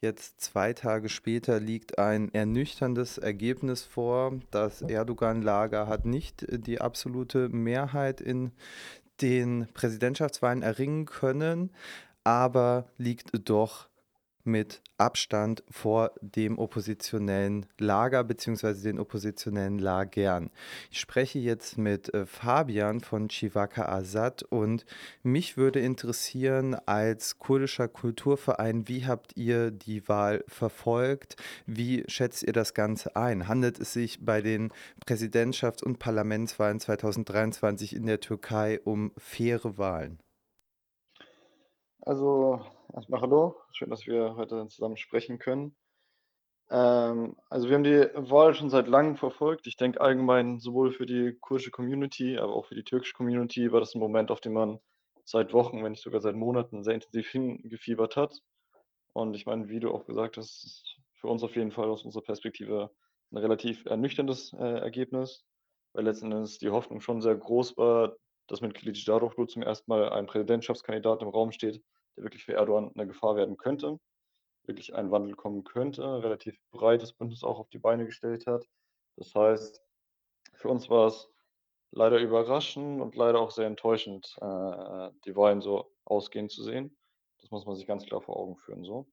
Jetzt zwei Tage später liegt ein ernüchterndes Ergebnis vor. Das Erdogan-Lager hat nicht äh, die absolute Mehrheit in den Präsidentschaftswahlen erringen können, aber liegt doch mit Abstand vor dem oppositionellen Lager beziehungsweise den oppositionellen Lagern. Ich spreche jetzt mit äh, Fabian von Chivaka Azad und mich würde interessieren, als kurdischer Kulturverein, wie habt ihr die Wahl verfolgt? Wie schätzt ihr das Ganze ein? Handelt es sich bei den Präsidentschafts- und Parlamentswahlen 2023 in der Türkei um faire Wahlen? Also, erstmal hallo. Schön, dass wir heute zusammen sprechen können. Ähm, also wir haben die Wahl schon seit Langem verfolgt. Ich denke allgemein sowohl für die kurdische Community, aber auch für die türkische Community war das ein Moment, auf den man seit Wochen, wenn nicht sogar seit Monaten sehr intensiv hingefiebert hat. Und ich meine, wie du auch gesagt hast, ist für uns auf jeden Fall aus unserer Perspektive ein relativ ernüchterndes äh, Ergebnis, weil letzten Endes die Hoffnung schon sehr groß war, dass mit Kılıçdaroğlu zum ersten Mal ein Präsidentschaftskandidat im Raum steht, der wirklich für Erdogan eine Gefahr werden könnte, wirklich ein Wandel kommen könnte, relativ breites Bündnis auch auf die Beine gestellt hat. Das heißt, für uns war es leider überraschend und leider auch sehr enttäuschend, äh, die Wahlen so ausgehen zu sehen. Das muss man sich ganz klar vor Augen führen, so.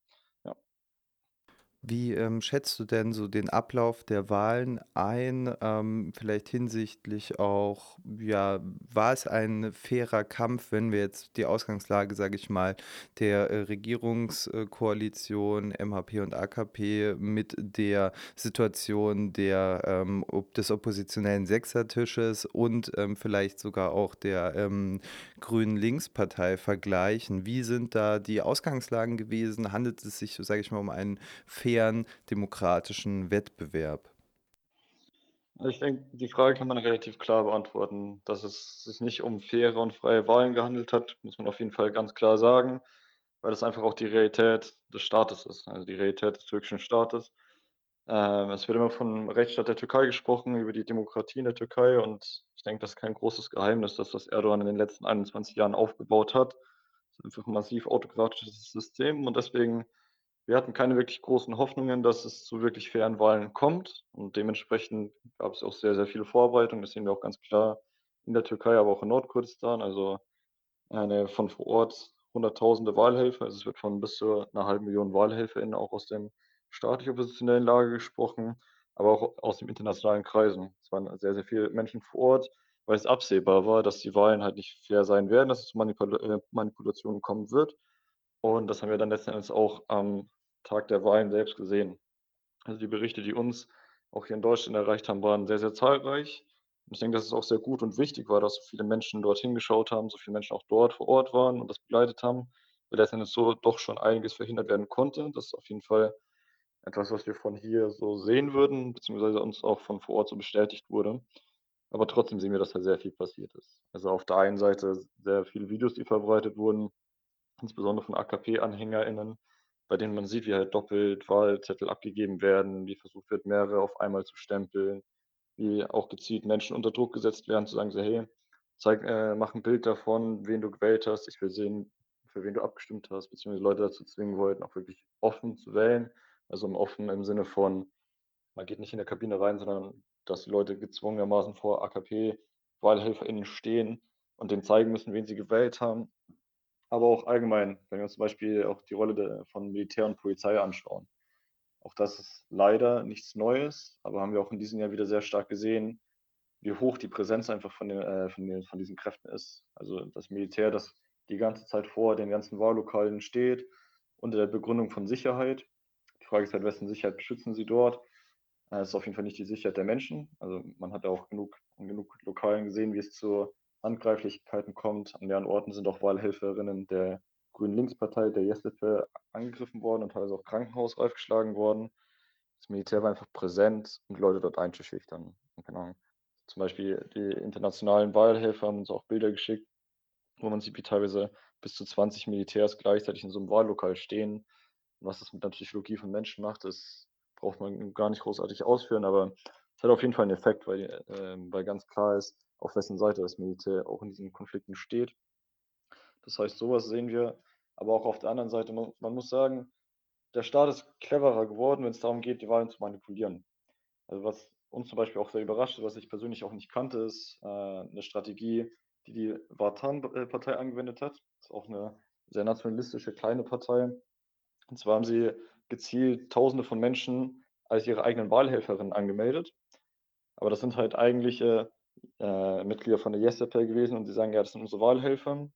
Wie, ähm, schätzt du denn so den Ablauf der Wahlen ein? Ähm, vielleicht hinsichtlich auch, ja, war es ein fairer Kampf, wenn wir jetzt die Ausgangslage, sage ich mal, der äh, Regierungskoalition MHP und AKP mit der Situation der, ähm, ob des oppositionellen Sechsertisches und ähm, vielleicht sogar auch der ähm, Grünen Linkspartei vergleichen? Wie sind da die Ausgangslagen gewesen? Handelt es sich, sage ich mal, um einen fairen demokratischen Wettbewerb? Also ich denke, die Frage kann man relativ klar beantworten. Dass es sich nicht um faire und freie Wahlen gehandelt hat, muss man auf jeden Fall ganz klar sagen, weil das einfach auch die Realität des Staates ist, also die Realität des türkischen Staates. Ähm, es wird immer von Rechtsstaat der Türkei gesprochen, über die Demokratie in der Türkei und ich denke, das ist kein großes Geheimnis, dass das Erdogan in den letzten 21 Jahren aufgebaut hat. Es ist einfach ein massiv autokratisches System und deswegen wir hatten keine wirklich großen Hoffnungen, dass es zu wirklich fairen Wahlen kommt und dementsprechend gab es auch sehr, sehr viele Vorbereitungen. Das sehen wir auch ganz klar in der Türkei, aber auch in Nordkurdistan. Also eine von vor Ort hunderttausende Wahlhelfer. Also es wird von bis zu einer halben Million WahlhelferInnen auch aus dem staatlich oppositionellen Lager gesprochen, aber auch aus den internationalen Kreisen. Es waren sehr, sehr viele Menschen vor Ort, weil es absehbar war, dass die Wahlen halt nicht fair sein werden, dass es zu Manipul äh, Manipulationen kommen wird. Und das haben wir dann letzten Endes auch am Tag der Wahlen selbst gesehen. Also die Berichte, die uns auch hier in Deutschland erreicht haben, waren sehr, sehr zahlreich. Und ich denke, dass es auch sehr gut und wichtig war, dass so viele Menschen dorthin geschaut haben, so viele Menschen auch dort vor Ort waren und das begleitet haben, weil letzten Endes so doch schon einiges verhindert werden konnte. Das ist auf jeden Fall etwas, was wir von hier so sehen würden, beziehungsweise uns auch von vor Ort so bestätigt wurde. Aber trotzdem sehen wir, dass da sehr viel passiert ist. Also auf der einen Seite sehr viele Videos, die verbreitet wurden, insbesondere von AKP-AnhängerInnen, bei denen man sieht, wie halt doppelt Wahlzettel abgegeben werden, wie versucht wird, mehrere auf einmal zu stempeln, wie auch gezielt Menschen unter Druck gesetzt werden, zu sagen so: „Hey, zeig äh, mach 'n Bild davon, wen du gewählt hast. Ich will sehen, für wen du abgestimmt hast“, beziehungsweise Leute dazu zwingen wollten, auch wirklich offen zu wählen. Also, im offen im Sinne von, man geht nicht in der Kabine rein, sondern dass die Leute gezwungenermaßen vor AKP-WahlhelferInnen stehen und denen zeigen müssen, wen sie gewählt haben aber auch allgemein, wenn wir uns zum Beispiel auch die Rolle der, von Militär und Polizei anschauen. Auch das ist leider nichts Neues, aber haben wir auch in diesem Jahr wieder sehr stark gesehen, wie hoch die Präsenz einfach von, den, äh, von, den, von diesen Kräften ist. Also das Militär, das die ganze Zeit vor den ganzen Wahllokalen steht, unter der Begründung von Sicherheit. Frage ist halt, wessen Sicherheit beschützen sie dort? Es äh, ist auf jeden Fall nicht die Sicherheit der Menschen. Also man hat ja auch genug, genug Lokalen gesehen, wie es zur Handgreiflichkeiten kommt. An mehreren Orten sind auch Wahlhelferinnen der Grünen Linkspartei, der Jeslife, angegriffen worden und teilweise auch krankenhausreif geschlagen worden. Das Militär war einfach präsent, um Leute dort einzuschüchtern. Keine Zum Beispiel die internationalen Wahlhelfer haben uns auch Bilder geschickt, wo man sieht, wie teilweise bis zu 20 Militärs gleichzeitig in so einem Wahllokal stehen. Was das mit der Psychologie von Menschen macht, das braucht man gar nicht großartig ausführen, aber es hat auf jeden Fall einen Effekt, weil, äh, weil ganz klar ist, auf wessen Seite das Militär auch in diesen Konflikten steht. Das heißt, sowas sehen wir. Aber auch auf der anderen Seite, man, man muss sagen, der Staat ist cleverer geworden, wenn es darum geht, die Wahlen zu manipulieren. Also, was uns zum Beispiel auch sehr überrascht, was ich persönlich auch nicht kannte, ist, äh, 'ne Strategie, die die Vatan äh, Partei angewendet hat. Ist auch eine sehr nationalistische kleine Partei. Und zwar haben sie gezielt Tausende von Menschen als ihre eigenen Wahlhelferinnen angemeldet. Aber das sind halt eigentliche, äh, Mitglieder von der YesAppell gewesen und die sagen: „Ja, das sind unsere Wahlhelfer.“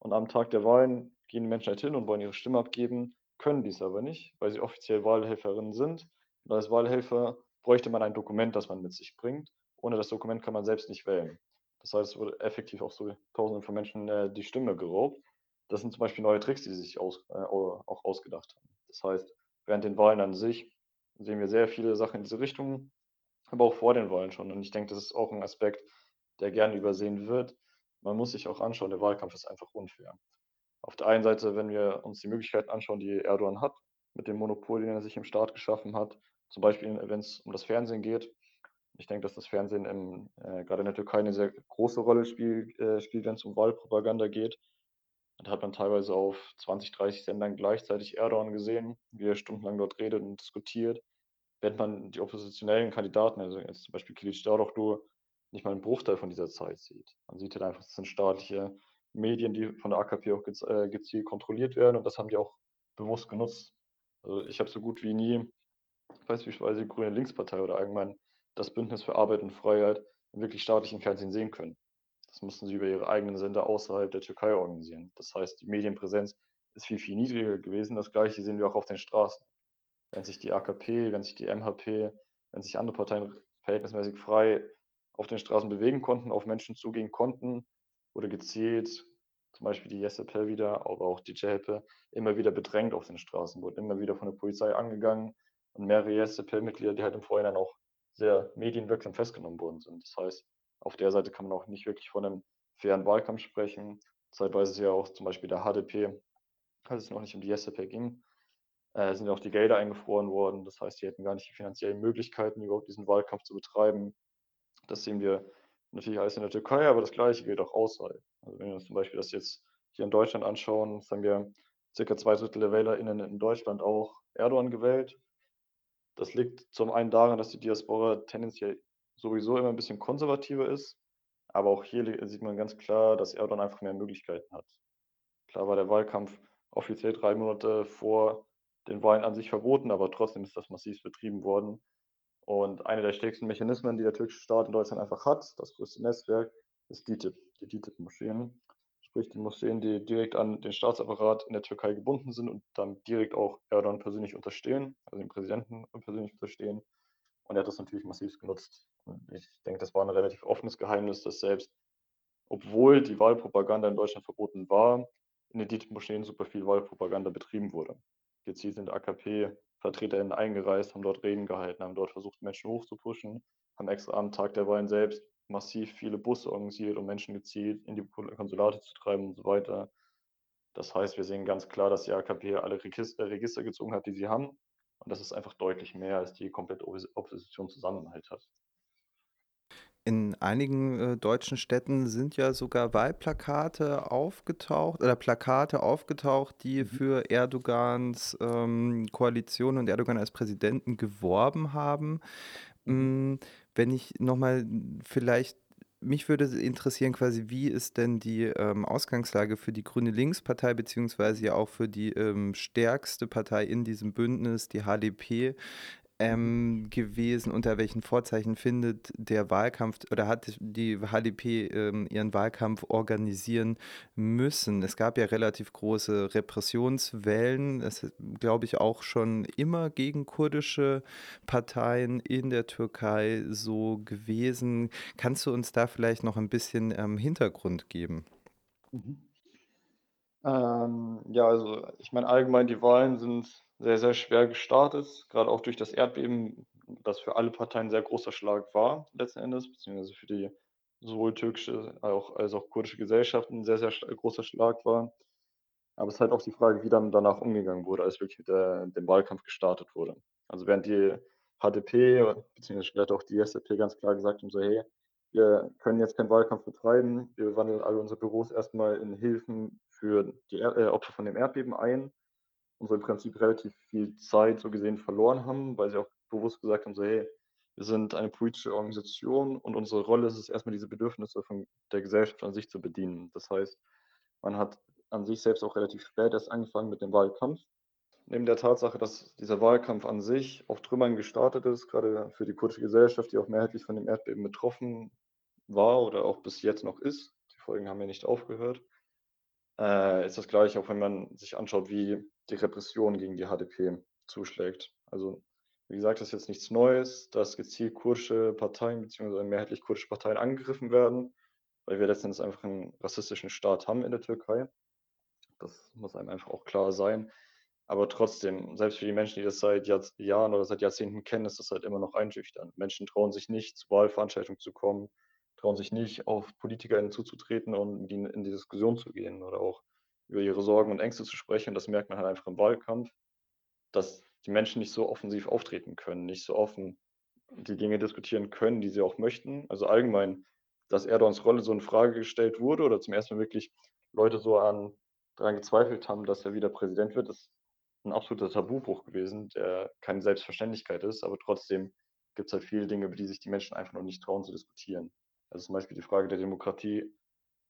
Und am Tag der Wahlen gehen die Menschen halt hin und wollen ihre Stimme abgeben, können dies aber nicht, weil sie offiziell Wahlhelferinnen sind. Und als Wahlhelfer bräuchte man ein Dokument, das man mit sich bringt. Ohne das Dokument kann man selbst nicht wählen. Das heißt, es wurde effektiv auch so Tausenden von Menschen, äh, die Stimme geraubt. Das sind zum Beispiel neue Tricks, die sie sich aus äh, auch ausgedacht haben. Das heißt, während den Wahlen an sich sehen wir sehr viele Sachen in diese Richtung, aber auch vor den Wahlen schon. Und ich denke, das ist auch ein Aspekt, der gerne übersehen wird. Man muss sich auch anschauen, der Wahlkampf ist einfach unfair. Auf der einen Seite, wenn wir uns die Möglichkeiten anschauen, die Erdogan hat, mit dem Monopol, den er sich im Staat geschaffen hat, zum Beispiel, wenn es um das Fernsehen geht. Ich denke, dass das Fernsehen im, äh, gerade in der Türkei eine sehr große Rolle spiel, äh, spielt, wenn es um Wahlpropaganda geht. Da hat man teilweise auf 20, 30 Sendern gleichzeitig Erdogan gesehen, wie er stundenlang dort redet und diskutiert. Wenn man die oppositionellen Kandidaten, also jetzt zum Beispiel Kilic Daroglu, nicht mal einen Bruchteil von dieser Zeit sieht. Man sieht halt einfach, das sind staatliche Medien, die von der AKP auch gez äh, gezielt kontrolliert werden und das haben die auch bewusst genutzt. Also ich habe so gut wie nie beispielsweise die Grüne Linkspartei oder allgemein das Bündnis für Arbeit und Freiheit im wirklich staatlichen Fernsehen sehen können. Das mussten sie über ihre eigenen Sender außerhalb der Türkei organisieren. Das heißt, die Medienpräsenz ist viel, viel niedriger gewesen. Das Gleiche sehen wir auch auf den Straßen. Wenn sich die AKP, wenn sich die MHP, wenn sich andere Parteien verhältnismäßig frei auf den Straßen bewegen konnten, auf Menschen zugehen konnten, wurde gezielt, zum Beispiel die YesAppell wieder, aber auch die JHP, immer wieder bedrängt auf den Straßen, wurden immer wieder von der Polizei angegangen und mehrere YesAppell-Mitglieder, die halt im Vorhinein auch sehr medienwirksam festgenommen worden sind. Das heißt, auf der Seite kann man auch nicht wirklich von einem fairen Wahlkampf sprechen. Zeitweise ist ja auch zum Beispiel der HDP, als es noch nicht um die YesAppell ging, äh, sind ja auch die Gelder eingefroren worden. Das heißt, die hätten gar nicht die finanziellen Möglichkeiten, überhaupt diesen Wahlkampf zu betreiben. Das sehen wir natürlich alles in der Türkei, aber das Gleiche gilt auch außerhalb. Also wenn wir uns zum Beispiel das jetzt hier in Deutschland anschauen, sagen wir circa zwei Drittel der WählerInnen in Deutschland auch Erdogan gewählt. Das liegt zum einen daran, dass die Diaspora tendenziell sowieso immer ein bisschen konservativer ist, aber auch hier sieht man ganz klar, dass Erdogan einfach mehr Möglichkeiten hat. Klar war der Wahlkampf offiziell drei Monate vor den Wahlen an sich verboten, aber trotzdem ist das massiv betrieben worden. Und einer der stärksten Mechanismen, die der türkische Staat in Deutschland einfach hat, das größte Netzwerk, ist DITIB, die DITIB-Moscheen. Sprich, die Moscheen, die direkt an den Staatsapparat in der Türkei gebunden sind und dann direkt auch Erdogan persönlich unterstehen, also den Präsidenten persönlich unterstehen. Und er hat das natürlich massiv genutzt. Und ich denke, das war ein relativ offenes Geheimnis, dass selbst, obwohl die Wahlpropaganda in Deutschland verboten war, in den DITIB-Moscheen super viel Wahlpropaganda betrieben wurde. Gezielt sind AKP VertreterInnen eingereist, haben dort Reden gehalten, haben dort versucht, Menschen hochzupuschen, haben extra am Tag der Wahlen selbst massiv viele Busse organisiert, um Menschen gezielt in die Konsulate zu treiben und so weiter. Das heißt, wir sehen ganz klar, dass die AKP alle Register gezogen hat, die sie haben. Und das ist einfach deutlich mehr, als die komplette Opposition Zusammenhalt hat. In einigen äh, deutschen Städten sind ja sogar Wahlplakate aufgetaucht oder Plakate aufgetaucht, die mhm. für Erdogans ähm, Koalition und Erdogan als Präsidenten geworben haben. Mhm. Mm, wenn ich nochmal vielleicht mich würde interessieren, quasi, wie ist denn die ähm, Ausgangslage für die Grüne Linkspartei, beziehungsweise ja auch für die ähm, stärkste Partei in diesem Bündnis, die HDP, ähm, gewesen? Unter welchen Vorzeichen findet der Wahlkampf oder hat die HDP ähm, ihren Wahlkampf organisieren müssen? Es gab ja relativ große Repressionswellen. Es ist, glaube ich, auch schon immer gegen kurdische Parteien in der Türkei so gewesen. Kannst du uns da vielleicht noch ein bisschen ähm, Hintergrund geben? Mhm. Ähm, ja, also ich meine allgemein, die Wahlen sind sehr, sehr schwer gestartet, gerade auch durch das Erdbeben, das für alle Parteien 'n sehr großer Schlag war letzten Endes, beziehungsweise für die sowohl türkische auch als auch kurdische Gesellschaft 'n sehr, sehr großer Schlag war. Aber es ist halt auch die Frage, wie dann danach umgegangen wurde, als wirklich der dem Wahlkampf gestartet wurde. Also, während die HDP beziehungsweise später auch die SDP ganz klar gesagt haben, so: „Hey, wir können jetzt keinen Wahlkampf betreiben. Wir wandeln alle unsere Büros erstmal in Hilfen für die Er äh, Opfer von dem Erdbeben ein.“ Und so im Prinzip relativ viel Zeit so gesehen verloren haben, weil sie auch bewusst gesagt haben, so hey, wir sind eine politische Organisation und unsere Rolle ist es erstmal diese Bedürfnisse von der Gesellschaft an sich zu bedienen. Das heißt, man hat an sich selbst auch relativ spät erst angefangen mit dem Wahlkampf. Neben der Tatsache, dass dieser Wahlkampf an sich auf Trümmern gestartet ist, gerade für die kurdische Gesellschaft, die auch mehrheitlich von dem Erdbeben betroffen war oder auch bis jetzt noch ist, die Folgen haben ja nicht aufgehört, äh, ist das gleiche, auch wenn man sich anschaut, wie die Repression gegen die HDP zuschlägt. Also wie gesagt, das ist jetzt nichts Neues, dass gezielt kurdische Parteien beziehungsweise mehrheitlich kurdische Parteien angegriffen werden, weil wir letztendlich einfach einen rassistischen Staat haben in der Türkei. Das muss einem einfach auch klar sein. Aber trotzdem, selbst für die Menschen, die das seit Jahr Jahren oder seit Jahrzehnten kennen, ist das halt immer noch einschüchternd. Menschen trauen sich nicht, zu Wahlveranstaltungen zu kommen, trauen sich nicht, auf PolitikerInnen zuzutreten und in die Diskussion zu gehen oder auch über ihre Sorgen und Ängste zu sprechen. Das merkt man halt einfach im Wahlkampf, dass die Menschen nicht so offensiv auftreten können, nicht so offen die Dinge diskutieren können, die sie auch möchten. Also allgemein, dass Erdogans Rolle so in Frage gestellt wurde oder zum ersten Mal wirklich Leute so an daran gezweifelt haben, dass er wieder Präsident wird, ist ein absoluter Tabubruch gewesen, der keine Selbstverständlichkeit ist, aber trotzdem gibt es halt viele Dinge, über die sich die Menschen einfach noch nicht trauen zu diskutieren. Also zum Beispiel die Frage der Demokratie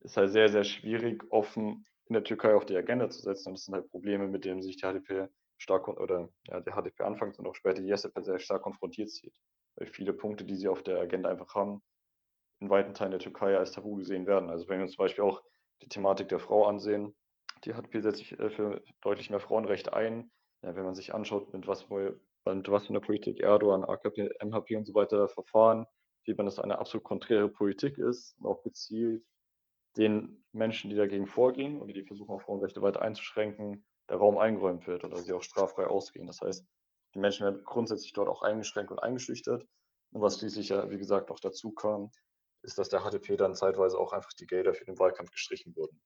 ist halt sehr, sehr schwierig, offen in der Türkei auf die Agenda zu setzen. Und das sind halt Probleme, mit denen sich die HDP stark oder ja, der HDP anfangs und auch später die SDP sehr stark konfrontiert sieht. Weil viele Punkte, die sie auf der Agenda einfach haben, in weiten Teilen der Türkei als Tabu gesehen werden. Also wenn wir uns zum Beispiel auch die Thematik der Frau ansehen, die HDP setzt sich äh, für deutlich mehr Frauenrechte ein. Ja, wenn man sich anschaut, mit was, mit was für einer Politik Erdogan, AKP, MHP und so weiter verfahren, wie man das eine absolut konträre Politik ist und auch gezielt den Menschen, die dagegen vorgehen oder die versuchen, Frauenrechte weiter einzuschränken, der Raum eingeräumt wird oder sie auch straffrei ausgehen. Das heißt, die Menschen werden grundsätzlich dort auch eingeschränkt und eingeschüchtert. Und was schließlich ja, wie gesagt, noch dazu kam, ist, dass der HDP dann zeitweise auch einfach die Gelder für den Wahlkampf gestrichen wurden.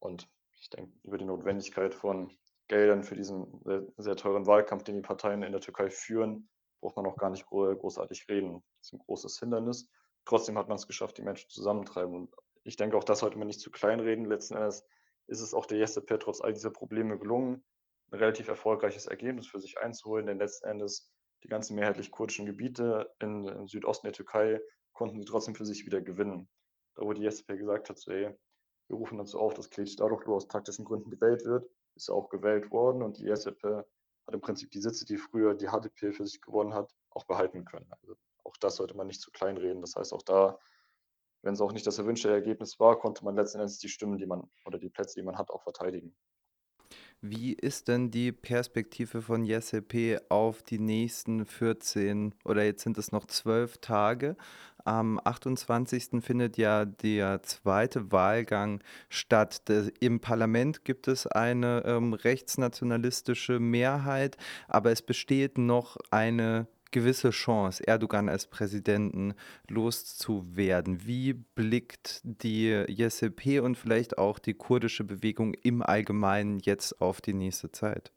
Und ich denke, über die Notwendigkeit von Geldern für diesen sehr, sehr, teuren Wahlkampf, den die Parteien in der Türkei führen, braucht man auch gar nicht großartig reden. Das ist ein großes Hindernis. Trotzdem hat man es geschafft, die Menschen zusammentreiben. Und ich denke, auch das sollte man nicht zu klein reden. Letzten Endes ist es auch der YesDP trotz all dieser Probleme gelungen, ein relativ erfolgreiches Ergebnis für sich einzuholen, denn letzten Endes die ganzen mehrheitlich kurdischen Gebiete in, im Südosten der Türkei konnten sie trotzdem für sich wieder gewinnen. Da wo die YesDP gesagt hat, so, ey, wir rufen dazu auf, dass Kılıçdaroğlu aus taktischen Gründen gewählt wird, ist auch gewählt worden und die YesDP hat im Prinzip die Sitze, die früher die HDP für sich gewonnen hat, auch behalten können. Also auch das sollte man nicht zu klein reden. Das heißt, auch da wenn es auch nicht das erwünschte Ergebnis war, konnte man letzten Endes die Stimmen, die man oder die Plätze, die man hat, auch verteidigen. Wie ist denn die Perspektive von JSP auf die nächsten 14 oder jetzt sind es noch 12 Tage? Am 28. findet ja der zweite Wahlgang statt. Im Parlament gibt es eine ähm, rechtsnationalistische Mehrheit, aber es besteht noch eine gewisse Chance, Erdogan als Präsidenten loszuwerden. Wie blickt die YSP und vielleicht auch die kurdische Bewegung im Allgemeinen jetzt auf die nächste Zeit?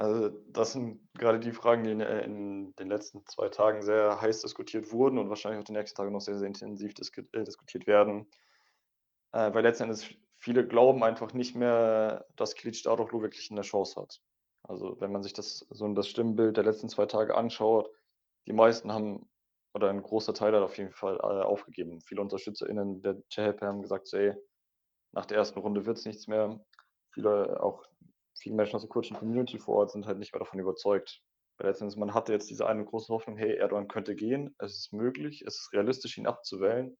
Also das sind gerade die Fragen, die in, äh, den letzten zwei Tagen sehr heiß diskutiert wurden und wahrscheinlich auch die nächsten Tage noch sehr, sehr intensiv disk äh, diskutiert werden. Äh, weil letztendlich viele glauben einfach nicht mehr, dass Kılıçdaroğlu wirklich eine Chance hat. Also wenn man sich das so das Stimmbild der letzten zwei Tage anschaut, die meisten haben oder ein großer Teil hat auf jeden Fall äh, aufgegeben. Viele UnterstützerInnen der CHP haben gesagt, ey, nach der ersten Runde wird es nichts mehr. Viele, auch viele Menschen aus der kurdischen Community vor Ort sind halt nicht mehr davon überzeugt. Weil letztendlich, man hatte jetzt diese eine große Hoffnung, hey, Erdogan könnte gehen, es ist möglich, es ist realistisch, ihn abzuwählen.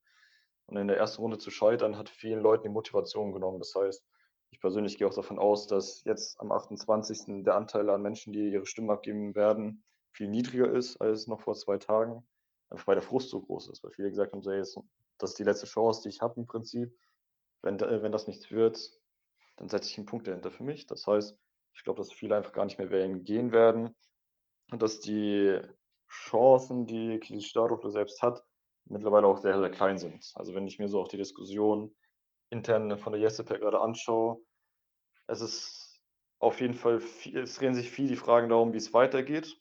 Und in der ersten Runde zu scheitern, hat vielen Leuten die Motivation genommen. Das heißt, ich persönlich gehe auch davon aus, dass jetzt am 28. der Anteil an Menschen, die ihre Stimme abgeben werden, viel niedriger ist als noch vor zwei Tagen, einfach weil der Frust so groß ist, weil viele gesagt haben, so, ey, das ist die letzte Chance, die ich habe im Prinzip. Wenn, wenn das nichts wird, dann setze ich einen Punkt dahinter für mich. Das heißt, ich glaube, dass viele einfach gar nicht mehr wählen gehen werden und dass die Chancen, die Kılıçdaroğlu selbst hat, mittlerweile auch sehr, sehr klein sind. Also wenn ich mir so auch die Diskussion intern von der YesDP gerade anschaue, es ist auf jeden Fall viel, es drehen sich viel die Fragen darum, wie es weitergeht.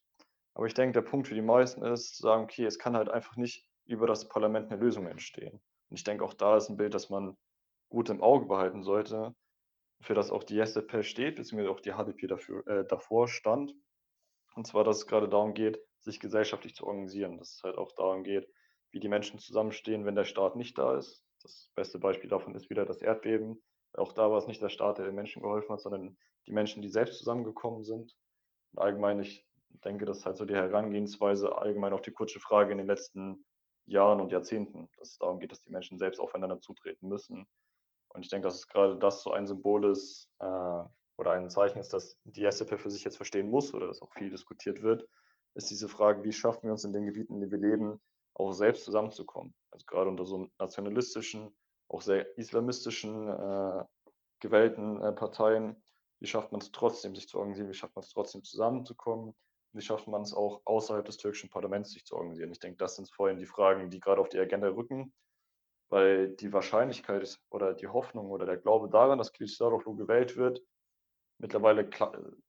Aber ich denke, der Punkt für die meisten ist, zu sagen, okay, es kann halt einfach nicht über das Parlament eine Lösung entstehen. Und ich denke, auch da ist ein Bild, das man gut im Auge behalten sollte. für das auch die YSDP steht, beziehungsweise auch die HDP dafür, äh, davor stand. Und zwar, dass es gerade darum geht, sich gesellschaftlich zu organisieren. Dass es halt auch darum geht, wie die Menschen zusammenstehen, wenn der Staat nicht da ist. Das beste Beispiel davon ist wieder das Erdbeben. Auch da war es nicht der Staat, der den Menschen geholfen hat, sondern die Menschen, die selbst zusammengekommen sind. Und allgemein, ich denke, das ist halt so die Herangehensweise, allgemein auch die kurze Frage in den letzten Jahren und Jahrzehnten, dass es darum geht, dass die Menschen selbst aufeinander zutreten müssen. Und ich denke, dass es gerade das so ein Symbol ist äh, oder ein Zeichen ist, dass die SDP für sich jetzt verstehen muss oder dass auch viel diskutiert wird, ist diese Frage, wie schaffen wir uns in den Gebieten, in denen wir leben, auch selbst zusammenzukommen. Also gerade unter so nationalistischen, auch sehr islamistischen äh, gewählten äh, Parteien, wie schafft man es trotzdem, sich zu organisieren, wie schafft man es trotzdem zusammenzukommen, wie schafft man es auch außerhalb des türkischen Parlaments sich zu organisieren. Ich denke, das sind vorhin die Fragen, die gerade auf die Agenda rücken, weil die Wahrscheinlichkeit oder die Hoffnung oder der Glaube daran, dass Kılıçdaroğlu gewählt wird, mittlerweile,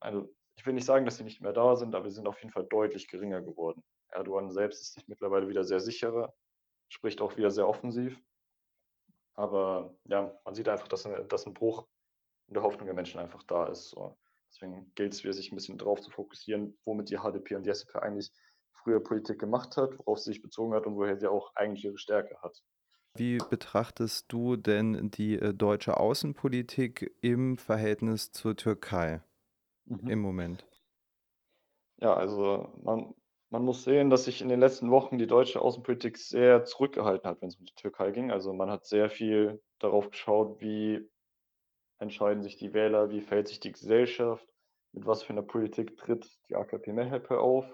also ich will nicht sagen, dass sie nicht mehr da sind, aber sie sind auf jeden Fall deutlich geringer geworden. Erdogan selbst ist sich mittlerweile wieder sehr sicherer, spricht auch wieder sehr offensiv. Aber ja, man sieht einfach, dass, dass ein Bruch in der Hoffnung der Menschen einfach da ist. So. Deswegen gilt es wieder, sich ein bisschen darauf zu fokussieren, womit die HDP und die SDP eigentlich früher Politik gemacht hat, worauf sie sich bezogen hat und woher sie auch eigentlich ihre Stärke hat. Wie betrachtest du denn die äh, deutsche Außenpolitik im Verhältnis zur Türkei mhm. im Moment? Ja, also man, man muss sehen, dass sich in den letzten Wochen die deutsche Außenpolitik sehr zurückgehalten hat, wenn es um die Türkei ging. Also man hat sehr viel darauf geschaut, wie entscheiden sich die Wähler, wie verhält sich die Gesellschaft, mit was für einer Politik tritt die AKP MHP auf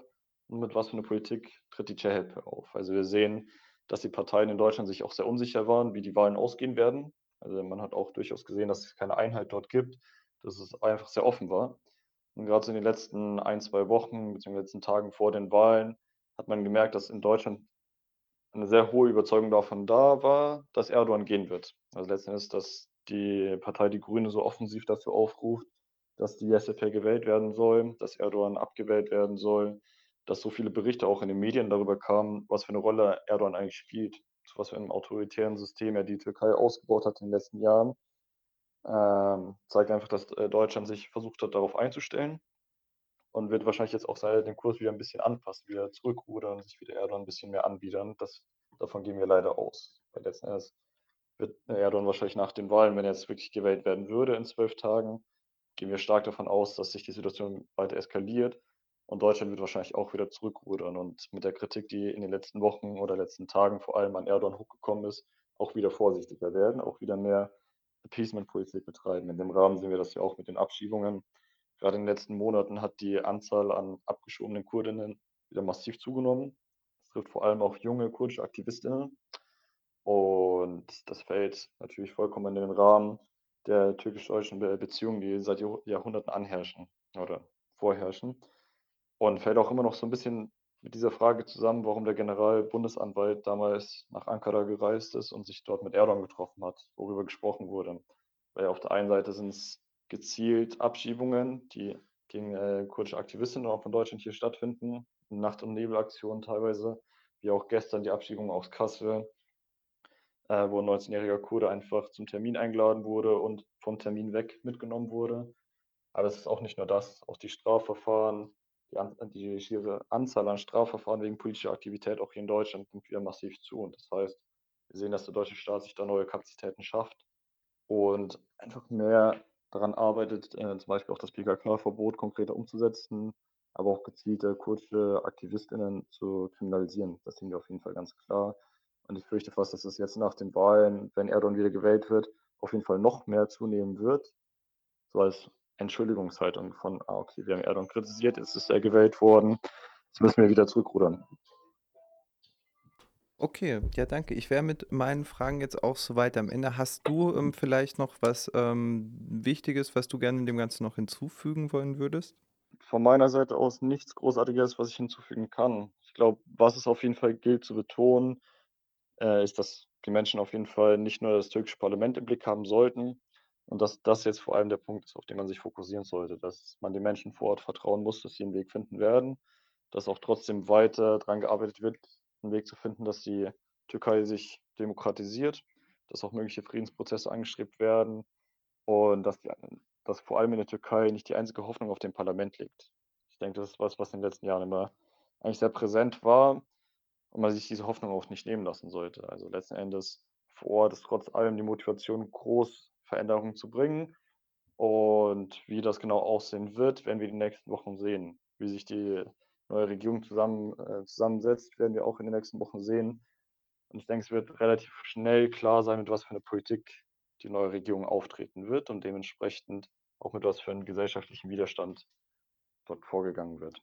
und mit was für einer Politik tritt die CHP auf. Also wir sehen, dass die Parteien in Deutschland sich auch sehr unsicher waren, wie die Wahlen ausgehen werden. Also man hat auch durchaus gesehen, dass es keine Einheit dort gibt, dass es einfach sehr offen war. Und gerade so in den letzten ein, zwei Wochen, beziehungsweise in den letzten Tagen vor den Wahlen, hat man gemerkt, dass in Deutschland eine sehr hohe Überzeugung davon da war, dass Erdogan gehen wird. Also letzten Endes, dass die Partei Die Grüne so offensiv dazu aufruft, dass die SFR gewählt werden soll, dass Erdogan abgewählt werden soll, dass so viele Berichte auch in den Medien darüber kamen, was für eine Rolle Erdogan eigentlich spielt, zu was für einem autoritären System er die Türkei ausgebaut hat in den letzten Jahren. Ähm, zeigt einfach, dass äh, Deutschland sich versucht hat, darauf einzustellen und wird wahrscheinlich jetzt auch den Kurs wieder ein bisschen anpassen, wieder zurückrudern, sich wieder Erdogan ein bisschen mehr anbiedern. Das, davon gehen wir leider aus. Weil letzten Endes wird Erdogan wahrscheinlich nach den Wahlen, wenn er jetzt wirklich gewählt werden würde in zwölf Tagen, gehen wir stark davon aus, dass sich die Situation weiter eskaliert und Deutschland wird wahrscheinlich auch wieder zurückrudern und mit der Kritik, die in den letzten Wochen oder letzten Tagen vor allem an Erdogan hochgekommen ist, auch wieder vorsichtiger werden, auch wieder mehr Appeasement-Politik betreiben. In dem Rahmen sehen wir das ja auch mit den Abschiebungen. Gerade in den letzten Monaten hat die Anzahl an abgeschobenen Kurdinnen wieder massiv zugenommen. Das trifft vor allem auch junge kurdische Aktivistinnen. Und das fällt natürlich vollkommen in den Rahmen der türkisch-deutschen Beziehungen, die seit Jahrhunderten anherrschen oder vorherrschen. Und fällt auch immer noch so ein bisschen mit dieser Frage zusammen, warum der Generalbundesanwalt damals nach Ankara gereist ist und sich dort mit Erdogan getroffen hat, worüber gesprochen wurde. Weil auf der einen Seite sind es gezielt Abschiebungen, die gegen äh, kurdische Aktivistinnen auch von Deutschland hier stattfinden, Nacht- und Nebelaktionen teilweise, wie auch gestern die Abschiebung aus Kassel, äh, wo ein 19-jähriger Kurde einfach zum Termin eingeladen wurde und vom Termin weg mitgenommen wurde. Aber es ist auch nicht nur das, auch die Strafverfahren, die, die schiere Anzahl an Strafverfahren wegen politischer Aktivität auch hier in Deutschland nimmt wieder massiv zu. Und das heißt, wir sehen, dass der deutsche Staat sich da neue Kapazitäten schafft und einfach mehr daran arbeitet, äh, zum Beispiel auch das PKK-Verbot konkreter umzusetzen, aber auch gezielte kurdische AktivistInnen zu kriminalisieren. Das sehen wir auf jeden Fall ganz klar. Und ich fürchte fast, dass es jetzt nach den Wahlen, wenn Erdogan wieder gewählt wird, auf jeden Fall noch mehr zunehmen wird. So als Entschuldigungshaltung von, ah, okay, wir haben Erdogan kritisiert, jetzt ist er gewählt worden, jetzt müssen wir wieder zurückrudern. Okay, ja, danke. Ich wäre mit meinen Fragen jetzt auch soweit am Ende. Hast du ähm, vielleicht noch was ähm, Wichtiges, was du gerne dem Ganzen noch hinzufügen wollen würdest? Von meiner Seite aus nichts Großartiges, was ich hinzufügen kann. Ich glaube, was es auf jeden Fall gilt zu betonen, äh, ist, dass die Menschen auf jeden Fall nicht nur das türkische Parlament im Blick haben sollten, und dass das jetzt vor allem der Punkt ist, auf den man sich fokussieren sollte, dass man den Menschen vor Ort vertrauen muss, dass sie einen Weg finden werden, dass auch trotzdem weiter daran gearbeitet wird, einen Weg zu finden, dass die Türkei sich demokratisiert, dass auch mögliche Friedensprozesse angestrebt werden und dass die dass vor allem in der Türkei nicht die einzige Hoffnung auf dem Parlament liegt. Ich denke, das ist was, was in den letzten Jahren immer eigentlich sehr präsent war und man sich diese Hoffnung auch nicht nehmen lassen sollte. Also, letzten Endes vor Ort ist trotz allem die Motivation groß, Veränderungen zu bringen. Und wie das genau aussehen wird, werden wir in den nächsten Wochen sehen. Wie sich die neue Regierung zusammen äh, zusammensetzt, werden wir auch in den nächsten Wochen sehen. Und ich denke, es wird relativ schnell klar sein, mit was für 'ne Politik die neue Regierung auftreten wird und dementsprechend auch mit was für 'n gesellschaftlichen Widerstand dort vorgegangen wird.